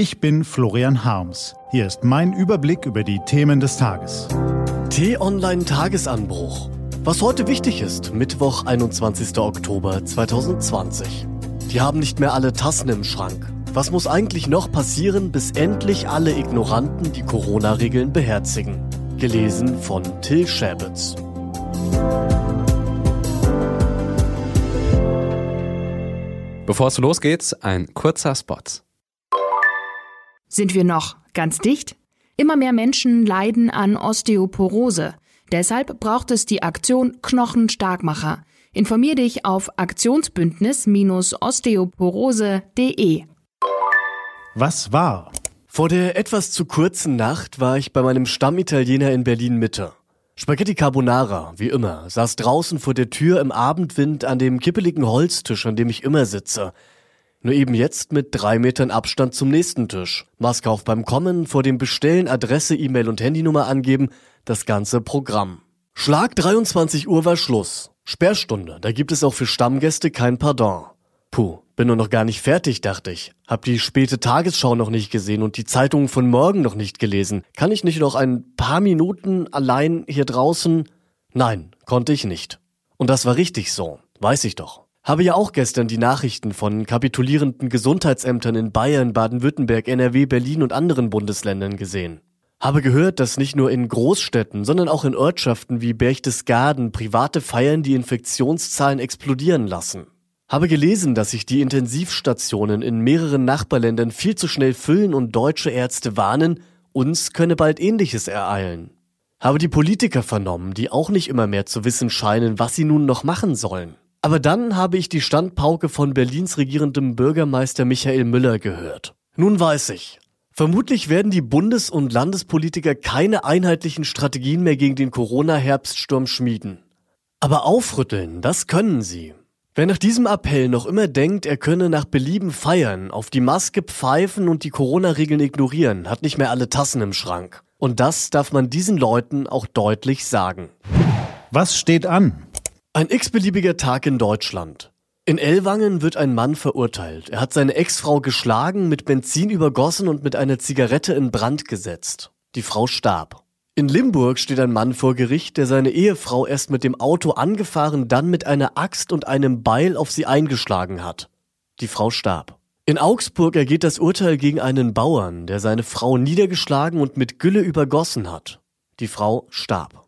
Ich bin Florian Harms. Hier ist mein Überblick über die Themen des Tages. T-Online Tagesanbruch. Was heute wichtig ist, Mittwoch, 21. Oktober 2020. Die haben nicht mehr alle Tassen im Schrank. Was muss eigentlich noch passieren, bis endlich alle Ignoranten die Corona-Regeln beherzigen? Gelesen von Till Schäbitz. Bevor es losgeht, ein kurzer Spot. Sind wir noch ganz dicht? Immer mehr Menschen leiden an Osteoporose. Deshalb braucht es die Aktion Knochenstarkmacher. Informier dich auf Aktionsbündnis-osteoporose.de. Was war? Vor der etwas zu kurzen Nacht war ich bei meinem Stammitaliener in Berlin Mitte. Spaghetti Carbonara, wie immer, saß draußen vor der Tür im Abendwind an dem kippeligen Holztisch, an dem ich immer sitze. Nur eben jetzt mit drei Metern Abstand zum nächsten Tisch. Maske auf beim Kommen, vor dem Bestellen Adresse, E-Mail und Handynummer angeben, das ganze Programm. Schlag 23 Uhr war Schluss. Sperrstunde, da gibt es auch für Stammgäste kein Pardon. Puh, bin nur noch gar nicht fertig, dachte ich. Hab die späte Tagesschau noch nicht gesehen und die Zeitungen von morgen noch nicht gelesen. Kann ich nicht noch ein paar Minuten allein hier draußen? Nein, konnte ich nicht. Und das war richtig so, weiß ich doch. Habe ja auch gestern die Nachrichten von kapitulierenden Gesundheitsämtern in Bayern, Baden-Württemberg, NRW, Berlin und anderen Bundesländern gesehen. Habe gehört, dass nicht nur in Großstädten, sondern auch in Ortschaften wie Berchtesgaden private Feiern die Infektionszahlen explodieren lassen. Habe gelesen, dass sich die Intensivstationen in mehreren Nachbarländern viel zu schnell füllen und deutsche Ärzte warnen, uns könne bald ähnliches ereilen. Habe die Politiker vernommen, die auch nicht immer mehr zu wissen scheinen, was sie nun noch machen sollen. Aber dann habe ich die Standpauke von Berlins regierendem Bürgermeister Michael Müller gehört. Nun weiß ich. Vermutlich werden die Bundes- und Landespolitiker keine einheitlichen Strategien mehr gegen den Corona-Herbststurm schmieden. Aber aufrütteln, das können sie. Wer nach diesem Appell noch immer denkt, er könne nach Belieben feiern, auf die Maske pfeifen und die Corona-Regeln ignorieren, hat nicht mehr alle Tassen im Schrank. Und das darf man diesen Leuten auch deutlich sagen. Was steht an? Ein x-beliebiger Tag in Deutschland. In Ellwangen wird ein Mann verurteilt. Er hat seine Ex-Frau geschlagen, mit Benzin übergossen und mit einer Zigarette in Brand gesetzt. Die Frau starb. In Limburg steht ein Mann vor Gericht, der seine Ehefrau erst mit dem Auto angefahren, dann mit einer Axt und einem Beil auf sie eingeschlagen hat. Die Frau starb. In Augsburg ergeht das Urteil gegen einen Bauern, der seine Frau niedergeschlagen und mit Gülle übergossen hat. Die Frau starb.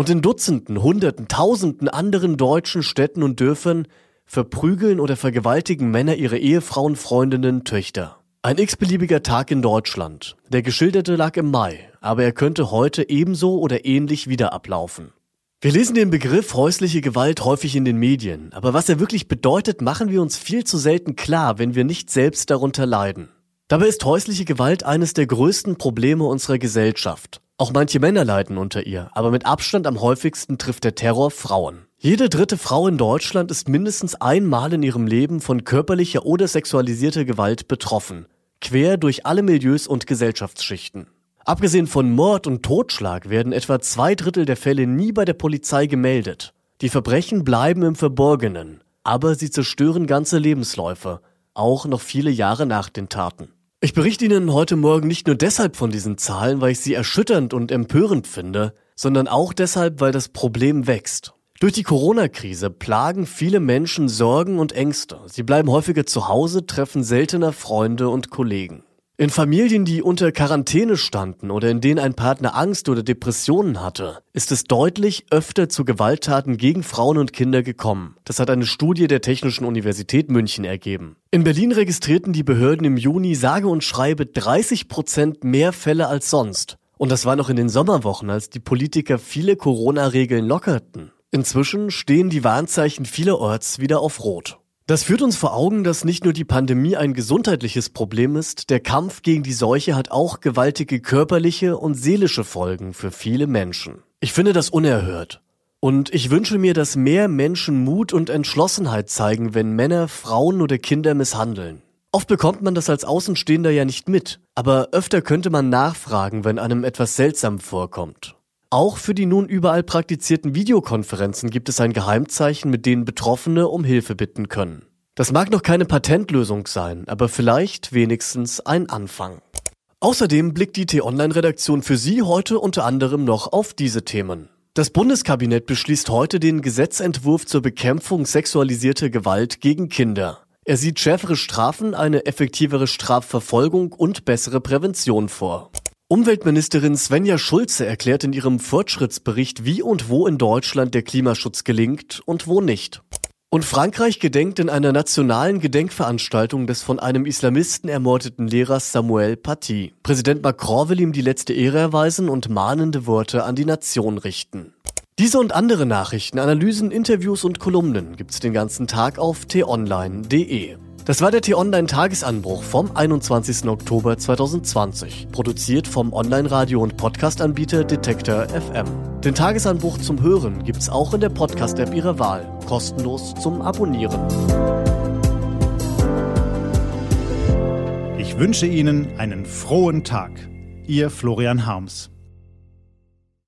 Und in Dutzenden, Hunderten, Tausenden anderen deutschen Städten und Dörfern verprügeln oder vergewaltigen Männer ihre Ehefrauen, Freundinnen, Töchter. Ein x-beliebiger Tag in Deutschland. Der geschilderte lag im Mai, aber er könnte heute ebenso oder ähnlich wieder ablaufen. Wir lesen den Begriff häusliche Gewalt häufig in den Medien, aber was er wirklich bedeutet, machen wir uns viel zu selten klar, wenn wir nicht selbst darunter leiden. Dabei ist häusliche Gewalt eines der größten Probleme unserer Gesellschaft. Auch manche Männer leiden unter ihr, aber mit Abstand am häufigsten trifft der Terror Frauen. Jede dritte Frau in Deutschland ist mindestens einmal in ihrem Leben von körperlicher oder sexualisierter Gewalt betroffen, quer durch alle Milieus und Gesellschaftsschichten. Abgesehen von Mord und Totschlag werden etwa zwei Drittel der Fälle nie bei der Polizei gemeldet. Die Verbrechen bleiben im Verborgenen, aber sie zerstören ganze Lebensläufe, auch noch viele Jahre nach den Taten. Ich berichte Ihnen heute Morgen nicht nur deshalb von diesen Zahlen, weil ich sie erschütternd und empörend finde, sondern auch deshalb, weil das Problem wächst. Durch die Corona-Krise plagen viele Menschen Sorgen und Ängste. Sie bleiben häufiger zu Hause, treffen seltener Freunde und Kollegen. In Familien, die unter Quarantäne standen oder in denen ein Partner Angst oder Depressionen hatte, ist es deutlich öfter zu Gewalttaten gegen Frauen und Kinder gekommen. Das hat eine Studie der Technischen Universität München ergeben. In Berlin registrierten die Behörden im Juni sage und schreibe 30 Prozent mehr Fälle als sonst. Und das war noch in den Sommerwochen, als die Politiker viele Corona-Regeln lockerten. Inzwischen stehen die Warnzeichen vielerorts wieder auf Rot. Das führt uns vor Augen, dass nicht nur die Pandemie ein gesundheitliches Problem ist, der Kampf gegen die Seuche hat auch gewaltige körperliche und seelische Folgen für viele Menschen. Ich finde das unerhört. Und ich wünsche mir, dass mehr Menschen Mut und Entschlossenheit zeigen, wenn Männer, Frauen oder Kinder misshandeln. Oft bekommt man das als Außenstehender ja nicht mit, aber öfter könnte man nachfragen, wenn einem etwas seltsam vorkommt. Auch für die nun überall praktizierten Videokonferenzen gibt es ein Geheimzeichen, mit denen Betroffene um Hilfe bitten können. Das mag noch keine Patentlösung sein, aber vielleicht wenigstens ein Anfang. Außerdem blickt die T-Online-Redaktion für Sie heute unter anderem noch auf diese Themen. Das Bundeskabinett beschließt heute den Gesetzentwurf zur Bekämpfung sexualisierter Gewalt gegen Kinder. Er sieht schärfere Strafen, eine effektivere Strafverfolgung und bessere Prävention vor. Umweltministerin Svenja Schulze erklärt in ihrem Fortschrittsbericht, wie und wo in Deutschland der Klimaschutz gelingt und wo nicht. Und Frankreich gedenkt in einer nationalen Gedenkveranstaltung des von einem Islamisten ermordeten Lehrers Samuel Paty. Präsident Macron will ihm die letzte Ehre erweisen und mahnende Worte an die Nation richten. Diese und andere Nachrichten, Analysen, Interviews und Kolumnen gibt's den ganzen Tag auf t-online.de. Das war der T-Online-Tagesanbruch vom 21. Oktober 2020, produziert vom Online-Radio- und Podcast-Anbieter Detektor FM. Den Tagesanbruch zum Hören gibt's auch in der Podcast-App Ihrer Wahl, kostenlos zum Abonnieren. Ich wünsche Ihnen einen frohen Tag. Ihr Florian Harms.